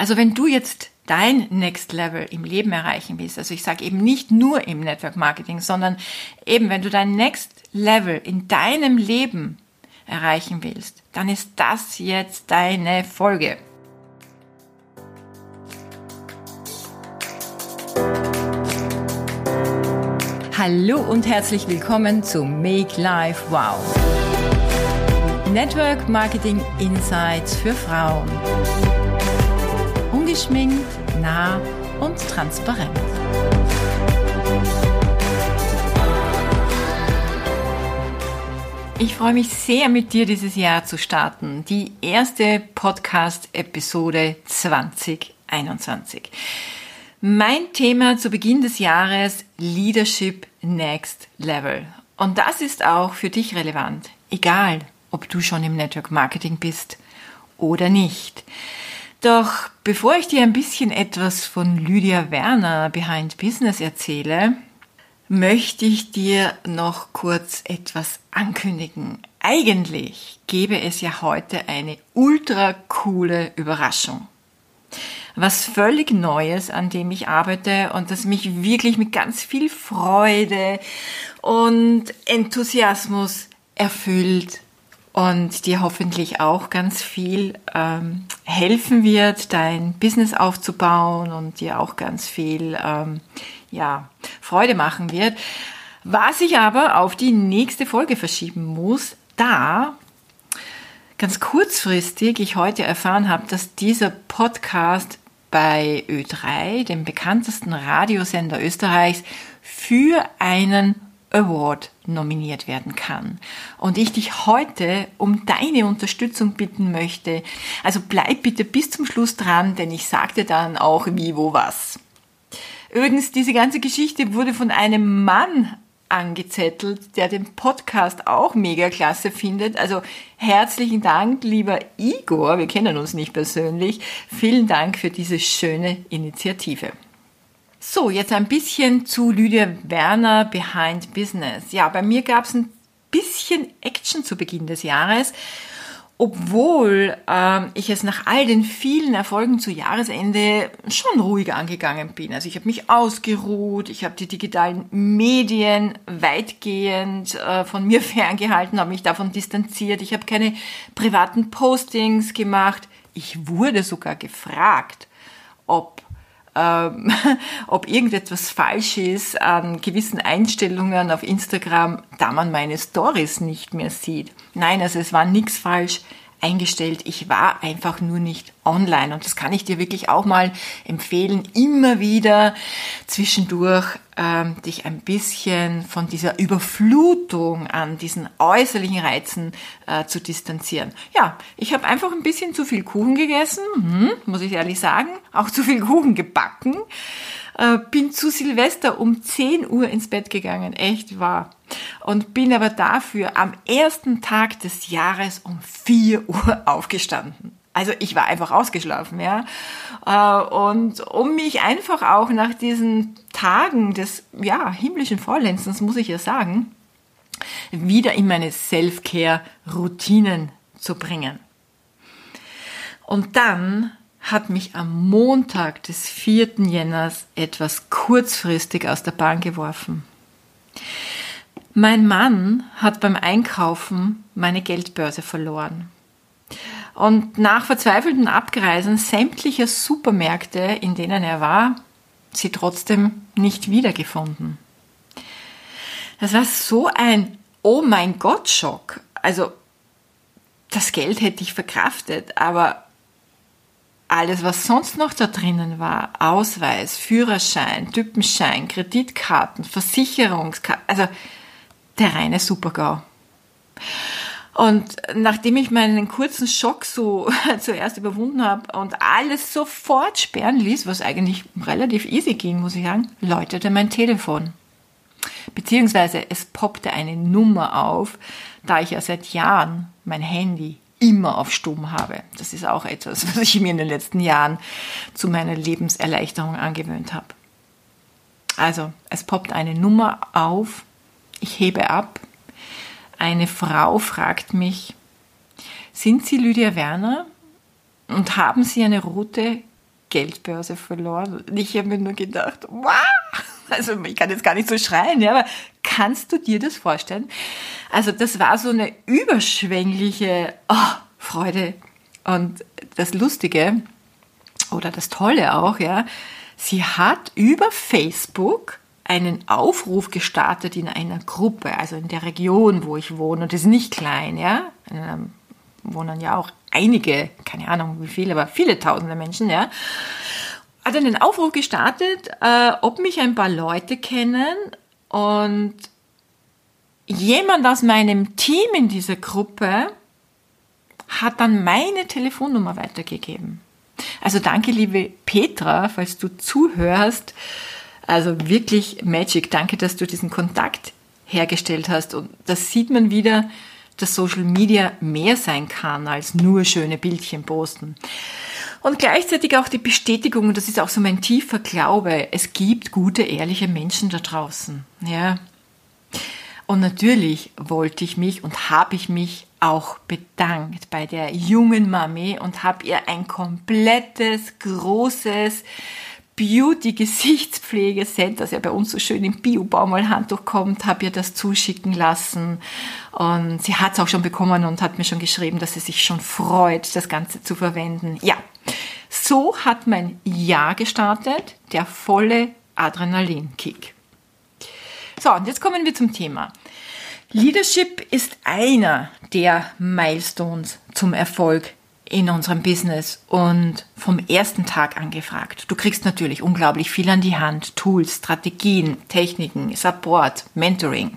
Also wenn du jetzt dein Next Level im Leben erreichen willst, also ich sage eben nicht nur im Network Marketing, sondern eben wenn du dein Next Level in deinem Leben erreichen willst, dann ist das jetzt deine Folge. Hallo und herzlich willkommen zu Make Life Wow. Network Marketing Insights für Frauen. Ungeschminkt, nah und transparent. Ich freue mich sehr, mit dir dieses Jahr zu starten. Die erste Podcast-Episode 2021. Mein Thema zu Beginn des Jahres Leadership Next Level. Und das ist auch für dich relevant, egal ob du schon im Network Marketing bist oder nicht. Doch bevor ich dir ein bisschen etwas von Lydia Werner Behind Business erzähle, möchte ich dir noch kurz etwas ankündigen. Eigentlich gäbe es ja heute eine ultra coole Überraschung. Was völlig Neues, an dem ich arbeite und das mich wirklich mit ganz viel Freude und Enthusiasmus erfüllt und dir hoffentlich auch ganz viel ähm, helfen wird, dein Business aufzubauen und dir auch ganz viel ähm, ja, Freude machen wird. Was ich aber auf die nächste Folge verschieben muss, da ganz kurzfristig ich heute erfahren habe, dass dieser Podcast bei Ö3, dem bekanntesten Radiosender Österreichs, für einen Award nominiert werden kann. Und ich dich heute um deine Unterstützung bitten möchte. Also bleib bitte bis zum Schluss dran, denn ich sagte dann auch wie, wo, was. Übrigens, diese ganze Geschichte wurde von einem Mann angezettelt, der den Podcast auch mega klasse findet. Also herzlichen Dank, lieber Igor. Wir kennen uns nicht persönlich. Vielen Dank für diese schöne Initiative. So, jetzt ein bisschen zu Lydia Werner Behind Business. Ja, bei mir gab es ein bisschen Action zu Beginn des Jahres obwohl ähm, ich es nach all den vielen Erfolgen zu Jahresende schon ruhiger angegangen bin. Also ich habe mich ausgeruht, ich habe die digitalen Medien weitgehend äh, von mir ferngehalten, habe mich davon distanziert, ich habe keine privaten Postings gemacht. Ich wurde sogar gefragt, ob ähm, ob irgendetwas falsch ist an gewissen Einstellungen auf Instagram, da man meine Stories nicht mehr sieht. Nein, also es war nichts falsch eingestellt. Ich war einfach nur nicht online. Und das kann ich dir wirklich auch mal empfehlen, immer wieder zwischendurch ähm, dich ein bisschen von dieser Überflutung an diesen äußerlichen Reizen äh, zu distanzieren. Ja, ich habe einfach ein bisschen zu viel Kuchen gegessen, hm, muss ich ehrlich sagen, auch zu viel Kuchen gebacken. Äh, bin zu Silvester um 10 Uhr ins Bett gegangen, echt wahr. Und bin aber dafür am ersten Tag des Jahres um 4 Uhr aufgestanden. Also ich war einfach ausgeschlafen, ja. Äh, und um mich einfach auch nach diesen Tagen des, ja, himmlischen Vollenzens, muss ich ja sagen, wieder in meine Self-Care-Routinen zu bringen. Und dann hat mich am Montag des 4. Jänners etwas kurzfristig aus der Bahn geworfen. Mein Mann hat beim Einkaufen meine Geldbörse verloren. Und nach verzweifelten Abgreisen sämtlicher Supermärkte, in denen er war, sie trotzdem nicht wiedergefunden. Das war so ein Oh mein Gott Schock. Also das Geld hätte ich verkraftet, aber alles, was sonst noch da drinnen war, Ausweis, Führerschein, Typenschein, Kreditkarten, Versicherungskarten, also der reine Supergau. Und nachdem ich meinen kurzen Schock so zuerst überwunden habe und alles sofort sperren ließ, was eigentlich relativ easy ging, muss ich sagen, läutete mein Telefon. Beziehungsweise es poppte eine Nummer auf, da ich ja seit Jahren mein Handy immer auf Stumm habe. Das ist auch etwas, was ich mir in den letzten Jahren zu meiner Lebenserleichterung angewöhnt habe. Also, es poppt eine Nummer auf, ich hebe ab. Eine Frau fragt mich, sind Sie Lydia Werner und haben Sie eine rote Geldbörse verloren. Und ich habe mir nur gedacht, wow, also ich kann jetzt gar nicht so schreien, ja, aber kannst du dir das vorstellen? Also das war so eine überschwängliche oh, Freude. Und das Lustige oder das Tolle auch, ja, sie hat über Facebook einen Aufruf gestartet in einer Gruppe, also in der Region, wo ich wohne. Und das ist nicht klein, ja. Da wohnen ja auch einige, keine Ahnung wie viele, aber viele tausende Menschen, ja. Hat einen Aufruf gestartet, äh, ob mich ein paar Leute kennen und jemand aus meinem Team in dieser Gruppe hat dann meine Telefonnummer weitergegeben. Also danke, liebe Petra, falls du zuhörst. Also wirklich Magic. Danke, dass du diesen Kontakt hergestellt hast. Und das sieht man wieder, dass Social Media mehr sein kann als nur schöne Bildchen posten. Und gleichzeitig auch die Bestätigung, und das ist auch so mein tiefer Glaube, es gibt gute, ehrliche Menschen da draußen. Ja. Und natürlich wollte ich mich und habe ich mich auch bedankt bei der jungen Mami und habe ihr ein komplettes, großes Beauty-Gesichtspflegeset, das ja bei uns so schön im Bio-Baumwollhandtuch kommt, habe ihr das zuschicken lassen. Und sie hat es auch schon bekommen und hat mir schon geschrieben, dass sie sich schon freut, das Ganze zu verwenden. Ja, so hat mein Jahr gestartet, der volle Adrenalinkick. So, und jetzt kommen wir zum Thema. Leadership ist einer der Milestones zum Erfolg in unserem Business und vom ersten Tag angefragt. Du kriegst natürlich unglaublich viel an die Hand. Tools, Strategien, Techniken, Support, Mentoring.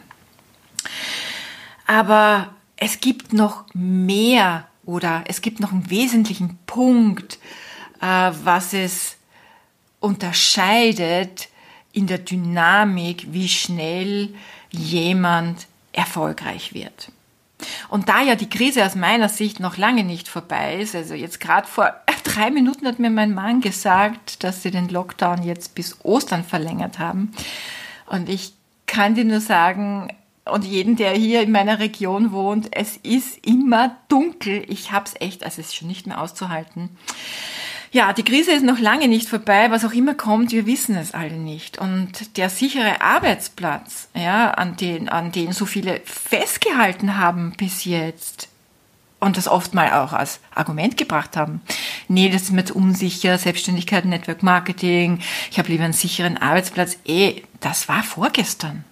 Aber es gibt noch mehr oder es gibt noch einen wesentlichen Punkt, äh, was es unterscheidet in der Dynamik, wie schnell jemand erfolgreich wird. Und da ja die Krise aus meiner Sicht noch lange nicht vorbei ist, also jetzt gerade vor drei Minuten hat mir mein Mann gesagt, dass sie den Lockdown jetzt bis Ostern verlängert haben. Und ich kann dir nur sagen, und jeden, der hier in meiner Region wohnt, es ist immer dunkel. Ich hab's echt, also es ist schon nicht mehr auszuhalten. Ja, die Krise ist noch lange nicht vorbei. Was auch immer kommt, wir wissen es alle nicht. Und der sichere Arbeitsplatz, ja, an den, an den so viele festgehalten haben bis jetzt und das oft mal auch als Argument gebracht haben. Nee, das ist mir zu unsicher, Selbstständigkeit, Network Marketing, ich habe lieber einen sicheren Arbeitsplatz. Eh, das war vorgestern.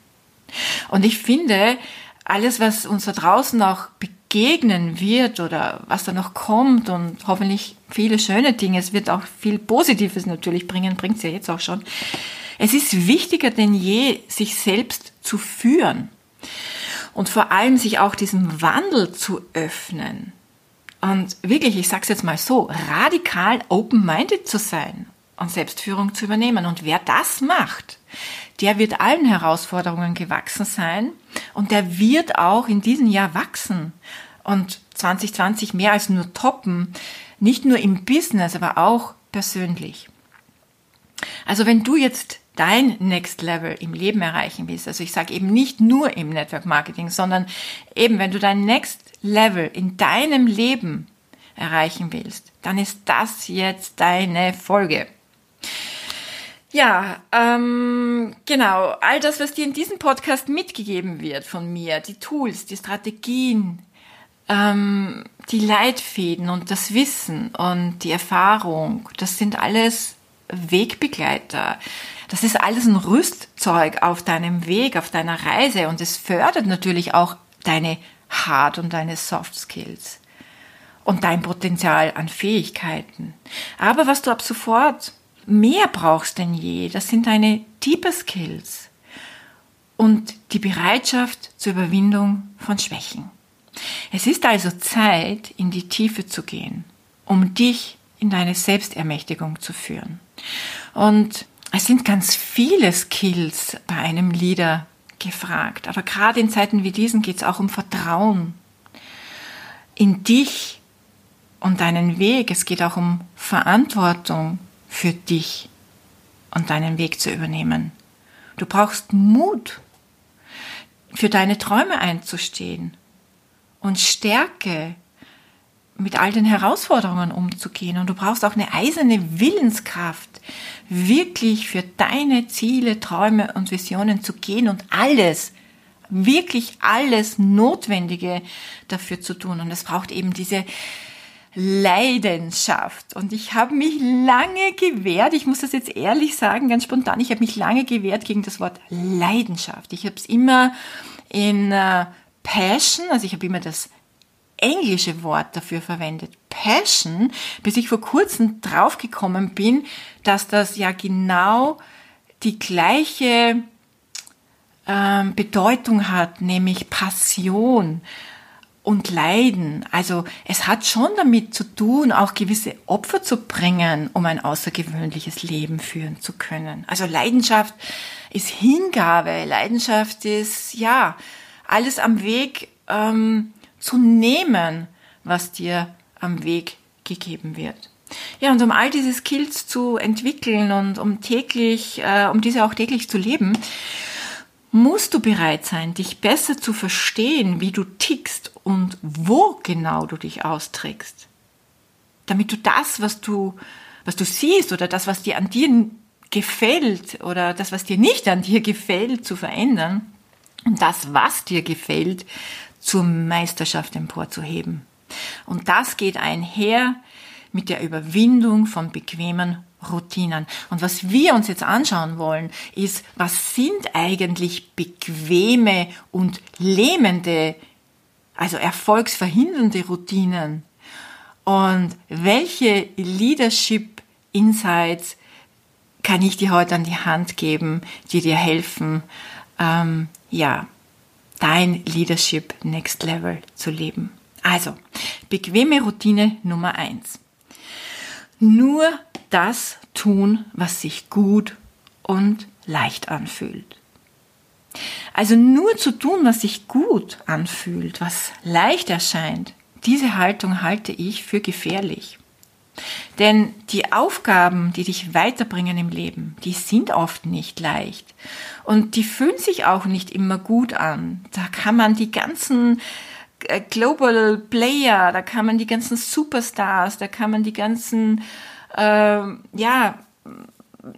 Und ich finde, alles, was uns da draußen auch begegnen wird oder was da noch kommt und hoffentlich viele schöne Dinge, es wird auch viel Positives natürlich bringen, bringt es ja jetzt auch schon. Es ist wichtiger denn je, sich selbst zu führen und vor allem sich auch diesem Wandel zu öffnen. Und wirklich, ich sage es jetzt mal so, radikal open-minded zu sein und Selbstführung zu übernehmen. Und wer das macht, der wird allen Herausforderungen gewachsen sein und der wird auch in diesem Jahr wachsen und 2020 mehr als nur toppen, nicht nur im Business, aber auch persönlich. Also wenn du jetzt dein Next Level im Leben erreichen willst, also ich sage eben nicht nur im Network Marketing, sondern eben wenn du dein Next Level in deinem Leben erreichen willst, dann ist das jetzt deine Folge. Ja, ähm, genau. All das, was dir in diesem Podcast mitgegeben wird von mir, die Tools, die Strategien, ähm, die Leitfäden und das Wissen und die Erfahrung, das sind alles Wegbegleiter. Das ist alles ein Rüstzeug auf deinem Weg, auf deiner Reise und es fördert natürlich auch deine Hard- und deine Soft Skills und dein Potenzial an Fähigkeiten. Aber was du ab sofort mehr brauchst denn je, das sind deine Deeper Skills und die Bereitschaft zur Überwindung von Schwächen. Es ist also Zeit, in die Tiefe zu gehen, um dich in deine Selbstermächtigung zu führen. Und es sind ganz viele Skills bei einem Leader gefragt. Aber gerade in Zeiten wie diesen geht es auch um Vertrauen in dich und deinen Weg. Es geht auch um Verantwortung für dich und deinen Weg zu übernehmen. Du brauchst Mut, für deine Träume einzustehen und Stärke, mit all den Herausforderungen umzugehen. Und du brauchst auch eine eiserne Willenskraft, wirklich für deine Ziele, Träume und Visionen zu gehen und alles, wirklich alles Notwendige dafür zu tun. Und es braucht eben diese Leidenschaft. Und ich habe mich lange gewehrt, ich muss das jetzt ehrlich sagen, ganz spontan, ich habe mich lange gewehrt gegen das Wort Leidenschaft. Ich habe es immer in äh, Passion, also ich habe immer das englische Wort dafür verwendet, Passion, bis ich vor kurzem draufgekommen bin, dass das ja genau die gleiche ähm, Bedeutung hat, nämlich Passion und Leiden. Also es hat schon damit zu tun, auch gewisse Opfer zu bringen, um ein außergewöhnliches Leben führen zu können. Also Leidenschaft ist Hingabe, Leidenschaft ist ja alles am Weg ähm, zu nehmen, was dir am Weg gegeben wird. Ja, und um all diese Skills zu entwickeln und um täglich, äh, um diese auch täglich zu leben, musst du bereit sein, dich besser zu verstehen, wie du tickst und wo genau du dich austrägst. Damit du das, was du, was du siehst oder das, was dir an dir gefällt oder das, was dir nicht an dir gefällt, zu verändern und das, was dir gefällt, zur Meisterschaft emporzuheben. Und das geht einher mit der Überwindung von bequemen Routinen. Und was wir uns jetzt anschauen wollen, ist, was sind eigentlich bequeme und lähmende, also erfolgsverhindernde Routinen? Und welche Leadership Insights kann ich dir heute an die Hand geben, die dir helfen, ähm, ja, dein Leadership Next Level zu leben? Also, bequeme Routine Nummer eins. Nur das tun, was sich gut und leicht anfühlt. Also nur zu tun, was sich gut anfühlt, was leicht erscheint, diese Haltung halte ich für gefährlich. Denn die Aufgaben, die dich weiterbringen im Leben, die sind oft nicht leicht. Und die fühlen sich auch nicht immer gut an. Da kann man die ganzen äh, Global Player, da kann man die ganzen Superstars, da kann man die ganzen äh, ja,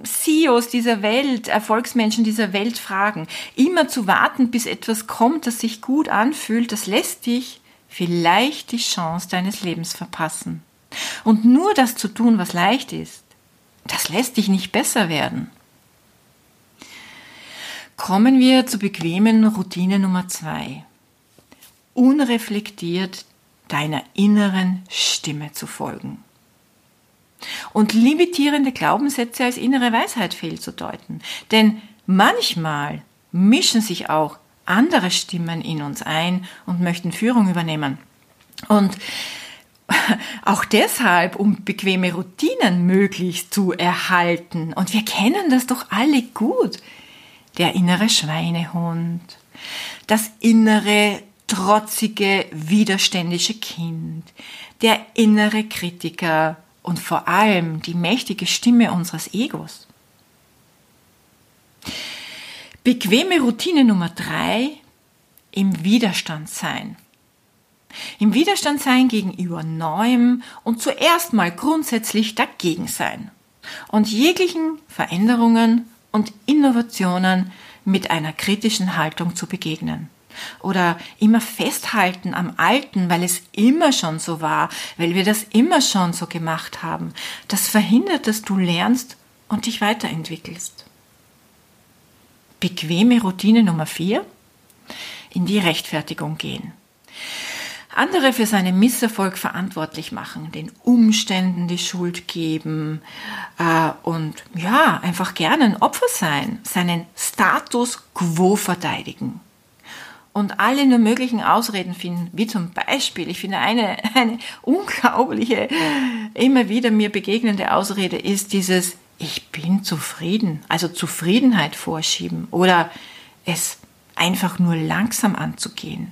CEOs dieser Welt, Erfolgsmenschen dieser Welt fragen. Immer zu warten, bis etwas kommt, das sich gut anfühlt, das lässt dich vielleicht die Chance deines Lebens verpassen. Und nur das zu tun, was leicht ist, das lässt dich nicht besser werden. Kommen wir zur bequemen Routine Nummer zwei. Unreflektiert deiner inneren Stimme zu folgen und limitierende Glaubenssätze als innere Weisheit fehlzudeuten. Denn manchmal mischen sich auch andere Stimmen in uns ein und möchten Führung übernehmen. Und auch deshalb, um bequeme Routinen möglichst zu erhalten. Und wir kennen das doch alle gut. Der innere Schweinehund, das innere trotzige, widerständische Kind, der innere Kritiker, und vor allem die mächtige Stimme unseres Egos. Bequeme Routine Nummer drei, im Widerstand sein. Im Widerstand sein gegenüber Neuem und zuerst mal grundsätzlich dagegen sein und jeglichen Veränderungen und Innovationen mit einer kritischen Haltung zu begegnen oder immer festhalten am Alten, weil es immer schon so war, weil wir das immer schon so gemacht haben, das verhindert, dass du lernst und dich weiterentwickelst. Bequeme Routine Nummer vier: In die Rechtfertigung gehen. Andere für seinen Misserfolg verantwortlich machen, den Umständen die Schuld geben äh, und ja, einfach gerne ein Opfer sein, seinen Status quo verteidigen und alle nur möglichen Ausreden finden, wie zum Beispiel, ich finde eine, eine unglaubliche, immer wieder mir begegnende Ausrede ist dieses, ich bin zufrieden, also Zufriedenheit vorschieben oder es einfach nur langsam anzugehen,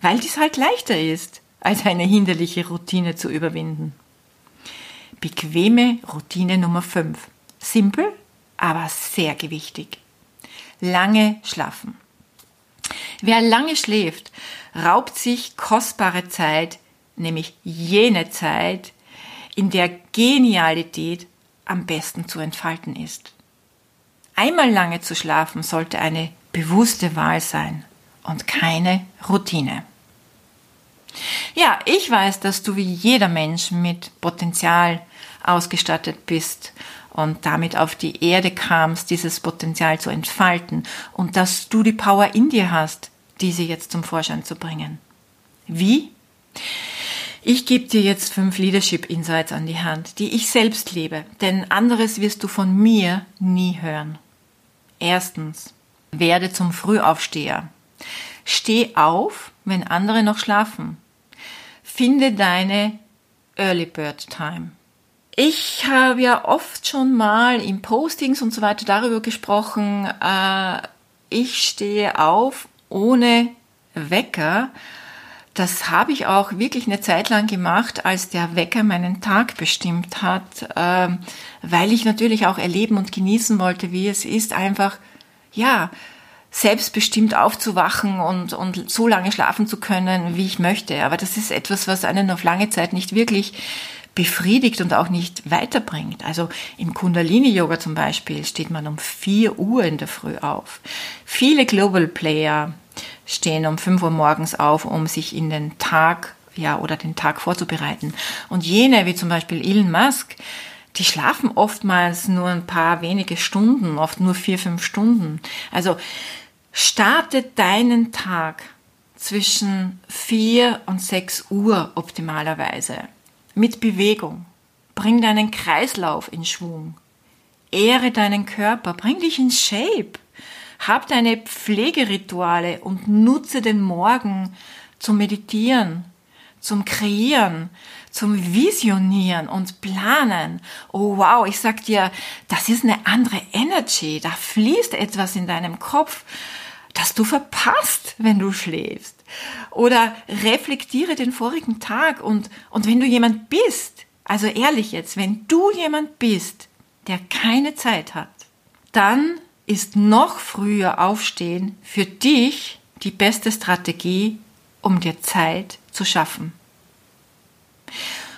weil dies halt leichter ist, als eine hinderliche Routine zu überwinden. Bequeme Routine Nummer 5. Simpel, aber sehr gewichtig. Lange schlafen. Wer lange schläft, raubt sich kostbare Zeit nämlich jene Zeit, in der Genialität am besten zu entfalten ist. Einmal lange zu schlafen sollte eine bewusste Wahl sein und keine Routine. Ja, ich weiß, dass du wie jeder Mensch mit Potenzial ausgestattet bist und damit auf die Erde kamst, dieses Potenzial zu entfalten und dass du die Power in dir hast, diese jetzt zum Vorschein zu bringen. Wie? Ich gebe dir jetzt fünf Leadership Insights an die Hand, die ich selbst lebe, denn anderes wirst du von mir nie hören. Erstens, werde zum Frühaufsteher. Steh auf, wenn andere noch schlafen. Finde deine Early Bird Time. Ich habe ja oft schon mal in Postings und so weiter darüber gesprochen, äh, ich stehe auf ohne Wecker. Das habe ich auch wirklich eine Zeit lang gemacht, als der Wecker meinen Tag bestimmt hat, äh, weil ich natürlich auch erleben und genießen wollte, wie es ist, einfach, ja, selbstbestimmt aufzuwachen und, und so lange schlafen zu können, wie ich möchte. Aber das ist etwas, was einen auf lange Zeit nicht wirklich befriedigt und auch nicht weiterbringt. Also im Kundalini-Yoga zum Beispiel steht man um 4 Uhr in der Früh auf. Viele Global Player stehen um 5 Uhr morgens auf, um sich in den Tag, ja, oder den Tag vorzubereiten. Und jene, wie zum Beispiel Elon Musk, die schlafen oftmals nur ein paar wenige Stunden, oft nur vier, fünf Stunden. Also starte deinen Tag zwischen vier und sechs Uhr optimalerweise mit Bewegung. Bring deinen Kreislauf in Schwung. Ehre deinen Körper. Bring dich in Shape. Hab deine Pflegerituale und nutze den Morgen zum Meditieren, zum Kreieren, zum Visionieren und Planen. Oh wow, ich sag dir, das ist eine andere Energy. Da fließt etwas in deinem Kopf, das du verpasst, wenn du schläfst. Oder reflektiere den vorigen Tag und, und wenn du jemand bist, also ehrlich jetzt, wenn du jemand bist, der keine Zeit hat, dann ist noch früher aufstehen für dich die beste Strategie, um dir Zeit zu schaffen.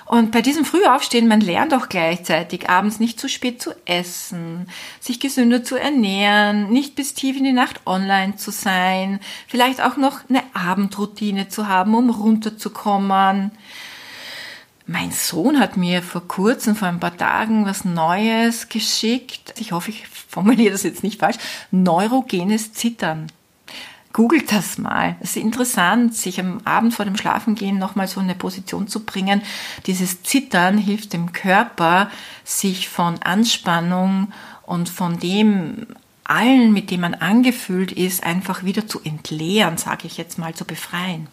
Und bei diesem Frühaufstehen, man lernt auch gleichzeitig abends nicht zu spät zu essen, sich gesünder zu ernähren, nicht bis tief in die Nacht online zu sein, vielleicht auch noch eine Abendroutine zu haben, um runterzukommen. Mein Sohn hat mir vor kurzem, vor ein paar Tagen, was Neues geschickt. Ich hoffe, ich formuliere das jetzt nicht falsch. Neurogenes Zittern. Googelt das mal. Es ist interessant, sich am Abend vor dem Schlafengehen nochmal so eine Position zu bringen. Dieses Zittern hilft dem Körper, sich von Anspannung und von dem allen, mit dem man angefüllt ist, einfach wieder zu entleeren, sage ich jetzt mal, zu befreien.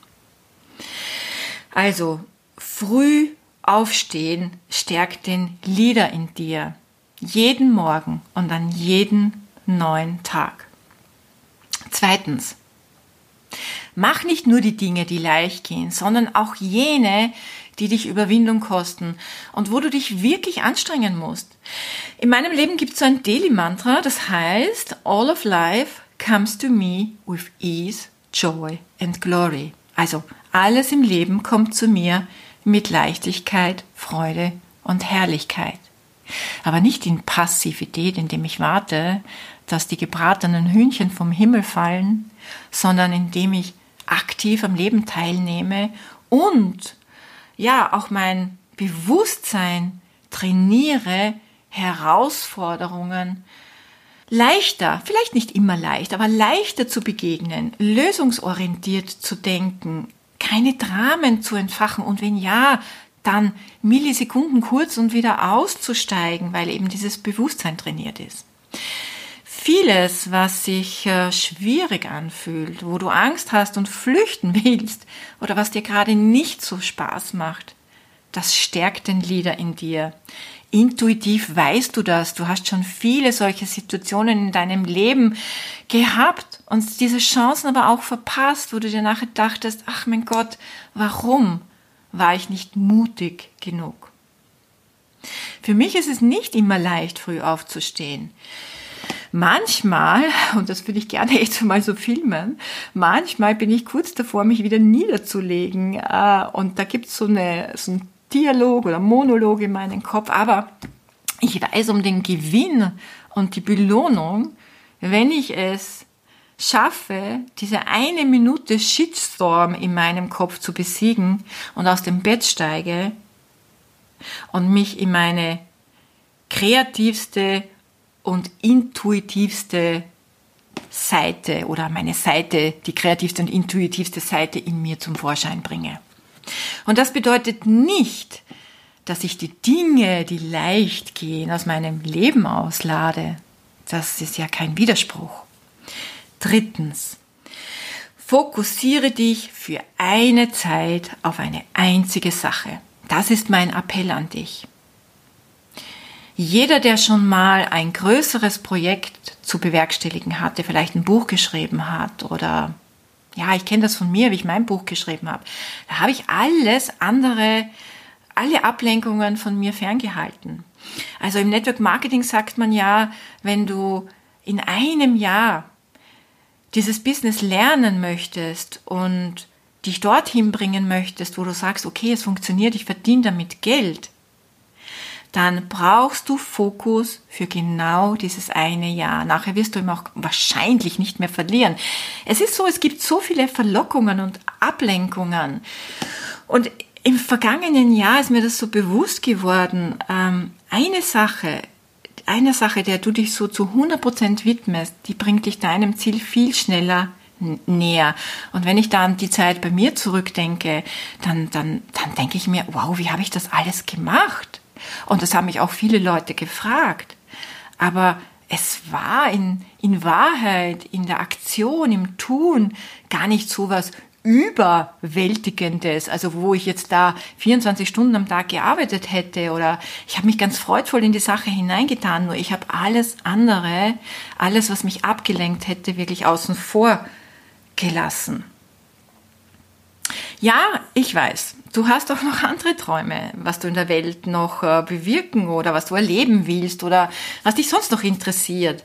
Also, früh aufstehen stärkt den Leader in dir. Jeden Morgen und an jeden neuen Tag. Zweitens, Mach nicht nur die Dinge, die leicht gehen, sondern auch jene, die dich Überwindung kosten und wo du dich wirklich anstrengen musst. In meinem Leben gibt es so ein Daily-Mantra, das heißt, All of life comes to me with ease, joy and glory. Also alles im Leben kommt zu mir mit Leichtigkeit, Freude und Herrlichkeit. Aber nicht in Passivität, indem ich warte, dass die gebratenen Hühnchen vom Himmel fallen, sondern indem ich aktiv am Leben teilnehme und ja auch mein Bewusstsein trainiere, Herausforderungen leichter, vielleicht nicht immer leicht, aber leichter zu begegnen, lösungsorientiert zu denken, keine Dramen zu entfachen und wenn ja, dann Millisekunden kurz und wieder auszusteigen, weil eben dieses Bewusstsein trainiert ist vieles, was sich äh, schwierig anfühlt, wo du Angst hast und flüchten willst oder was dir gerade nicht so Spaß macht, das stärkt den Leader in dir. Intuitiv weißt du das. Du hast schon viele solche Situationen in deinem Leben gehabt und diese Chancen aber auch verpasst, wo du dir nachher dachtest, ach mein Gott, warum war ich nicht mutig genug? Für mich ist es nicht immer leicht, früh aufzustehen. Manchmal, und das würde ich gerne jetzt mal so filmen, manchmal bin ich kurz davor, mich wieder niederzulegen. Äh, und da gibt so es so einen Dialog oder Monolog in meinem Kopf, aber ich weiß um den Gewinn und die Belohnung, wenn ich es schaffe, diese eine Minute Shitstorm in meinem Kopf zu besiegen und aus dem Bett steige und mich in meine kreativste und intuitivste Seite oder meine Seite, die kreativste und intuitivste Seite in mir zum Vorschein bringe. Und das bedeutet nicht, dass ich die Dinge, die leicht gehen, aus meinem Leben auslade. Das ist ja kein Widerspruch. Drittens, fokussiere dich für eine Zeit auf eine einzige Sache. Das ist mein Appell an dich. Jeder, der schon mal ein größeres Projekt zu bewerkstelligen hatte, vielleicht ein Buch geschrieben hat oder ja, ich kenne das von mir, wie ich mein Buch geschrieben habe, da habe ich alles andere, alle Ablenkungen von mir ferngehalten. Also im Network Marketing sagt man ja, wenn du in einem Jahr dieses Business lernen möchtest und dich dorthin bringen möchtest, wo du sagst, okay, es funktioniert, ich verdiene damit Geld, dann brauchst du Fokus für genau dieses eine Jahr. Nachher wirst du ihn auch wahrscheinlich nicht mehr verlieren. Es ist so, es gibt so viele Verlockungen und Ablenkungen. Und im vergangenen Jahr ist mir das so bewusst geworden. Ähm, eine Sache, eine Sache, der du dich so zu 100% widmest, die bringt dich deinem Ziel viel schneller näher. Und wenn ich dann die Zeit bei mir zurückdenke, dann, dann, dann denke ich mir, wow, wie habe ich das alles gemacht? Und das haben mich auch viele Leute gefragt. Aber es war in, in Wahrheit, in der Aktion, im Tun gar nicht so was Überwältigendes, also wo ich jetzt da 24 Stunden am Tag gearbeitet hätte oder ich habe mich ganz freudvoll in die Sache hineingetan, nur ich habe alles andere, alles, was mich abgelenkt hätte, wirklich außen vor gelassen. Ja, ich weiß, du hast auch noch andere Träume, was du in der Welt noch äh, bewirken oder was du erleben willst oder was dich sonst noch interessiert.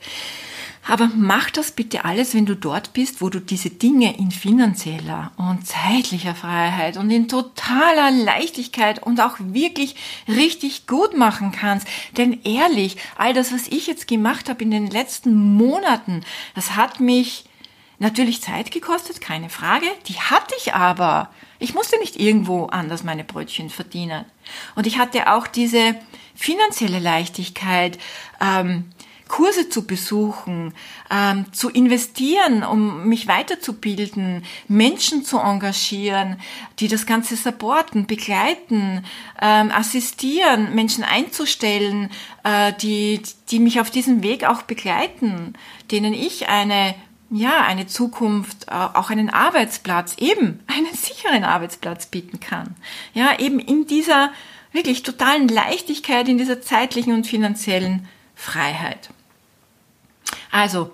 Aber mach das bitte alles, wenn du dort bist, wo du diese Dinge in finanzieller und zeitlicher Freiheit und in totaler Leichtigkeit und auch wirklich richtig gut machen kannst. Denn ehrlich, all das, was ich jetzt gemacht habe in den letzten Monaten, das hat mich natürlich Zeit gekostet, keine Frage. Die hatte ich aber. Ich musste nicht irgendwo anders meine Brötchen verdienen. Und ich hatte auch diese finanzielle Leichtigkeit, ähm, Kurse zu besuchen, ähm, zu investieren, um mich weiterzubilden, Menschen zu engagieren, die das Ganze supporten, begleiten, ähm, assistieren, Menschen einzustellen, äh, die, die mich auf diesem Weg auch begleiten, denen ich eine ja, eine Zukunft, äh, auch einen Arbeitsplatz, eben einen sicheren Arbeitsplatz bieten kann. Ja, eben in dieser wirklich totalen Leichtigkeit, in dieser zeitlichen und finanziellen Freiheit. Also,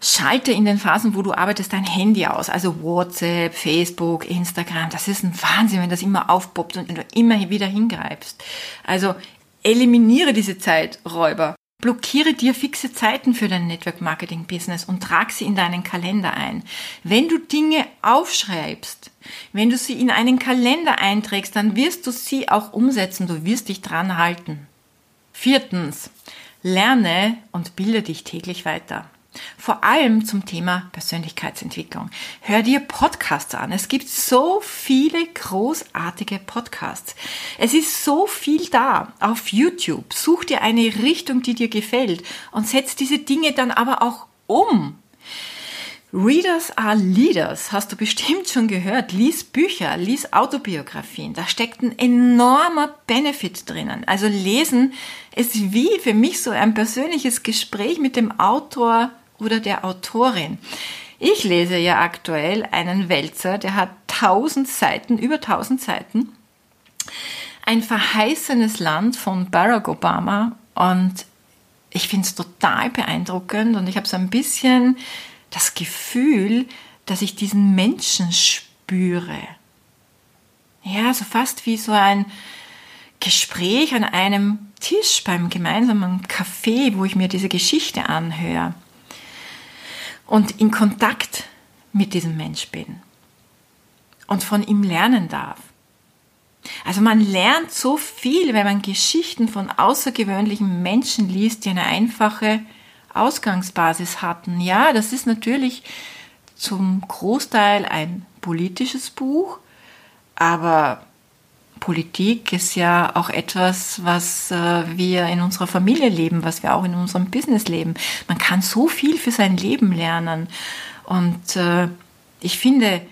schalte in den Phasen, wo du arbeitest, dein Handy aus. Also WhatsApp, Facebook, Instagram. Das ist ein Wahnsinn, wenn das immer aufpoppt und du immer wieder hingreifst. Also, eliminiere diese Zeiträuber. Blockiere dir fixe Zeiten für dein Network Marketing Business und trag sie in deinen Kalender ein. Wenn du Dinge aufschreibst, wenn du sie in einen Kalender einträgst, dann wirst du sie auch umsetzen, du wirst dich dran halten. Viertens, lerne und bilde dich täglich weiter. Vor allem zum Thema Persönlichkeitsentwicklung. Hör dir Podcasts an. Es gibt so viele großartige Podcasts. Es ist so viel da auf YouTube. Such dir eine Richtung, die dir gefällt und setz diese Dinge dann aber auch um. Readers are Leaders, hast du bestimmt schon gehört. Lies Bücher, lies Autobiografien. Da steckt ein enormer Benefit drinnen. Also lesen ist wie für mich so ein persönliches Gespräch mit dem Autor oder der Autorin. Ich lese ja aktuell einen Wälzer, der hat tausend Seiten, über tausend Seiten. Ein verheißenes Land von Barack Obama und ich finde es total beeindruckend und ich habe so ein bisschen das Gefühl, dass ich diesen Menschen spüre. Ja, so fast wie so ein Gespräch an einem Tisch beim gemeinsamen Café, wo ich mir diese Geschichte anhöre und in Kontakt mit diesem Mensch bin und von ihm lernen darf. Also man lernt so viel, wenn man Geschichten von außergewöhnlichen Menschen liest, die eine einfache Ausgangsbasis hatten. Ja, das ist natürlich zum Großteil ein politisches Buch, aber Politik ist ja auch etwas, was äh, wir in unserer Familie leben, was wir auch in unserem Business leben. Man kann so viel für sein Leben lernen. Und äh, ich finde,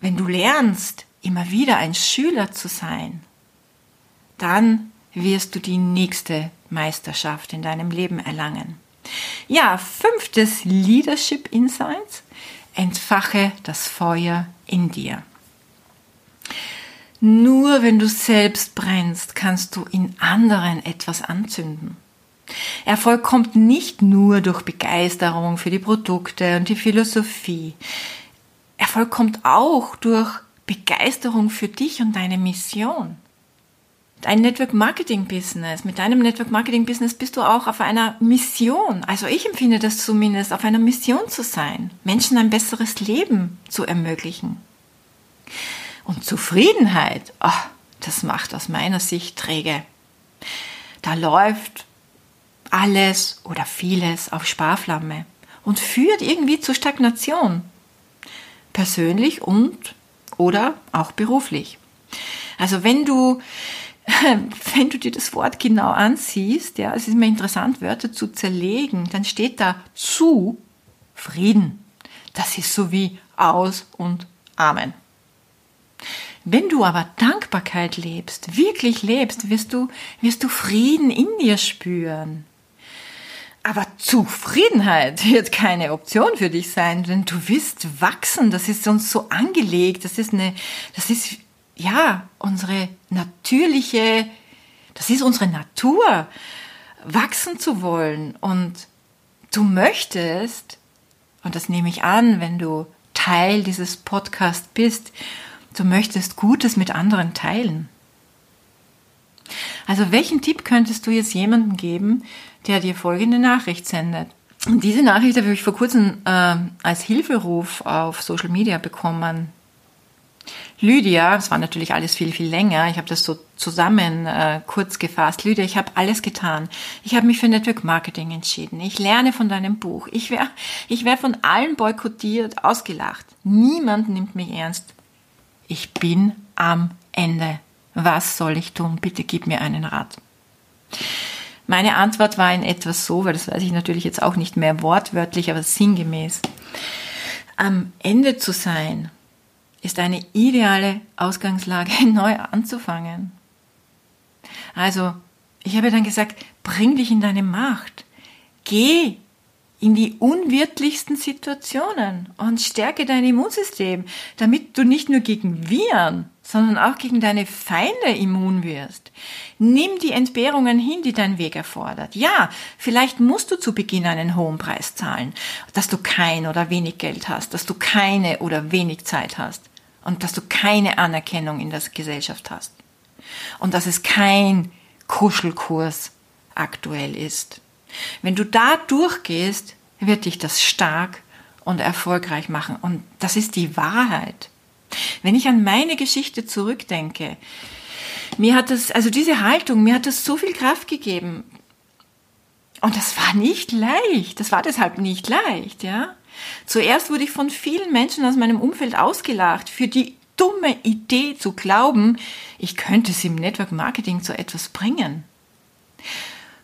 wenn du lernst, immer wieder ein Schüler zu sein, dann wirst du die nächste Meisterschaft in deinem Leben erlangen. Ja, fünftes Leadership Insights. Entfache das Feuer in dir. Nur wenn du selbst brennst, kannst du in anderen etwas anzünden. Erfolg kommt nicht nur durch Begeisterung für die Produkte und die Philosophie. Erfolg kommt auch durch Begeisterung für dich und deine Mission. Dein Network Marketing Business, mit deinem Network Marketing Business bist du auch auf einer Mission. Also ich empfinde das zumindest, auf einer Mission zu sein, Menschen ein besseres Leben zu ermöglichen. Und Zufriedenheit, oh, das macht aus meiner Sicht träge. Da läuft alles oder vieles auf Sparflamme und führt irgendwie zur Stagnation. Persönlich und oder auch beruflich. Also wenn du wenn du dir das Wort genau ansiehst, ja, es ist mir interessant, Wörter zu zerlegen, dann steht da zu Frieden. Das ist so wie aus und Amen. Wenn du aber Dankbarkeit lebst, wirklich lebst, wirst du, wirst du Frieden in dir spüren. Aber Zufriedenheit wird keine Option für dich sein, denn du wirst wachsen. Das ist uns so angelegt. Das ist eine, das ist, ja, unsere natürliche, das ist unsere Natur, wachsen zu wollen. Und du möchtest, und das nehme ich an, wenn du Teil dieses Podcasts bist, du möchtest Gutes mit anderen teilen. Also welchen Tipp könntest du jetzt jemandem geben, der dir folgende Nachricht sendet? Und diese Nachricht habe ich vor kurzem äh, als Hilferuf auf Social Media bekommen. Lydia, das war natürlich alles viel, viel länger, ich habe das so zusammen äh, kurz gefasst. Lydia, ich habe alles getan. Ich habe mich für Network Marketing entschieden. Ich lerne von deinem Buch. Ich werde ich werd von allen boykottiert, ausgelacht. Niemand nimmt mich ernst. Ich bin am Ende. Was soll ich tun? Bitte gib mir einen Rat. Meine Antwort war in etwas so, weil das weiß ich natürlich jetzt auch nicht mehr wortwörtlich, aber sinngemäß. Am Ende zu sein, ist eine ideale Ausgangslage, neu anzufangen. Also, ich habe dann gesagt, bring dich in deine Macht. Geh in die unwirtlichsten Situationen und stärke dein Immunsystem, damit du nicht nur gegen Viren, sondern auch gegen deine Feinde immun wirst. Nimm die Entbehrungen hin, die dein Weg erfordert. Ja, vielleicht musst du zu Beginn einen hohen Preis zahlen, dass du kein oder wenig Geld hast, dass du keine oder wenig Zeit hast und dass du keine Anerkennung in der Gesellschaft hast und dass es kein Kuschelkurs aktuell ist. Wenn du da durchgehst, wird dich das stark und erfolgreich machen. Und das ist die Wahrheit. Wenn ich an meine Geschichte zurückdenke, mir hat das, also diese Haltung, mir hat das so viel Kraft gegeben. Und das war nicht leicht. Das war deshalb nicht leicht, ja. Zuerst wurde ich von vielen Menschen aus meinem Umfeld ausgelacht für die dumme Idee zu glauben, ich könnte es im Network Marketing zu etwas bringen.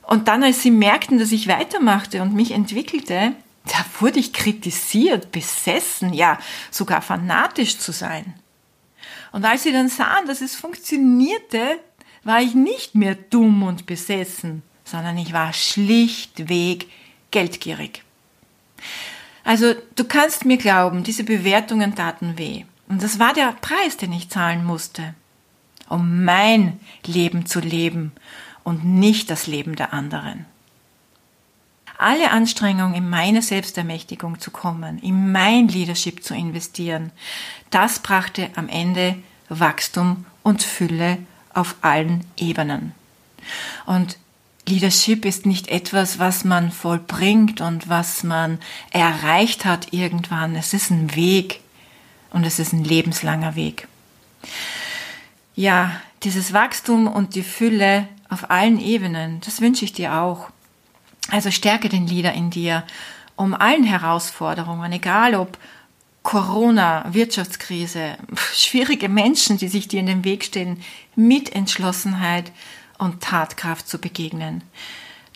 Und dann, als sie merkten, dass ich weitermachte und mich entwickelte, da wurde ich kritisiert, besessen, ja, sogar fanatisch zu sein. Und als sie dann sahen, dass es funktionierte, war ich nicht mehr dumm und besessen, sondern ich war schlichtweg geldgierig. Also du kannst mir glauben, diese Bewertungen taten weh. Und das war der Preis, den ich zahlen musste, um mein Leben zu leben und nicht das Leben der anderen. Alle Anstrengungen in meine Selbstermächtigung zu kommen, in mein Leadership zu investieren, das brachte am Ende Wachstum und Fülle auf allen Ebenen. Und Leadership ist nicht etwas, was man vollbringt und was man erreicht hat irgendwann. Es ist ein Weg und es ist ein lebenslanger Weg. Ja, dieses Wachstum und die Fülle auf allen Ebenen, das wünsche ich dir auch. Also stärke den Leader in dir, um allen Herausforderungen, egal ob Corona, Wirtschaftskrise, schwierige Menschen, die sich dir in den Weg stehen, mit Entschlossenheit und Tatkraft zu begegnen.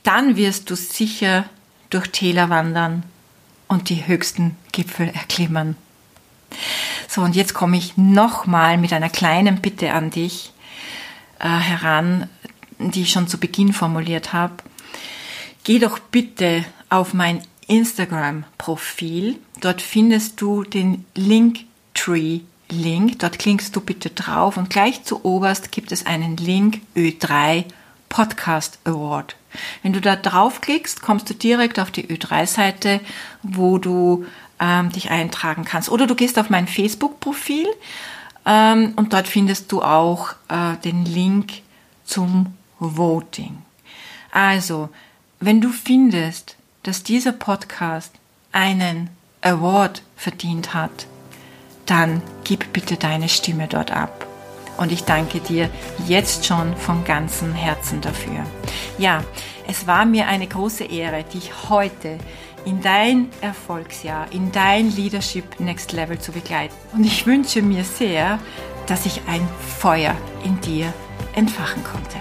Dann wirst du sicher durch Täler wandern und die höchsten Gipfel erklimmen. So, und jetzt komme ich nochmal mit einer kleinen Bitte an dich äh, heran, die ich schon zu Beginn formuliert habe. Geh doch bitte auf mein Instagram-Profil. Dort findest du den Linktree Link. Dort klickst du bitte drauf und gleich zu oberst gibt es einen Link Ö3 Podcast Award. Wenn du da draufklickst, kommst du direkt auf die Ö3-Seite, wo du ähm, dich eintragen kannst. Oder du gehst auf mein Facebook-Profil ähm, und dort findest du auch äh, den Link zum Voting. Also, wenn du findest, dass dieser Podcast einen Award verdient hat, dann gib bitte deine Stimme dort ab. Und ich danke dir jetzt schon von ganzem Herzen dafür. Ja, es war mir eine große Ehre, dich heute in dein Erfolgsjahr, in dein Leadership Next Level zu begleiten. Und ich wünsche mir sehr, dass ich ein Feuer in dir entfachen konnte.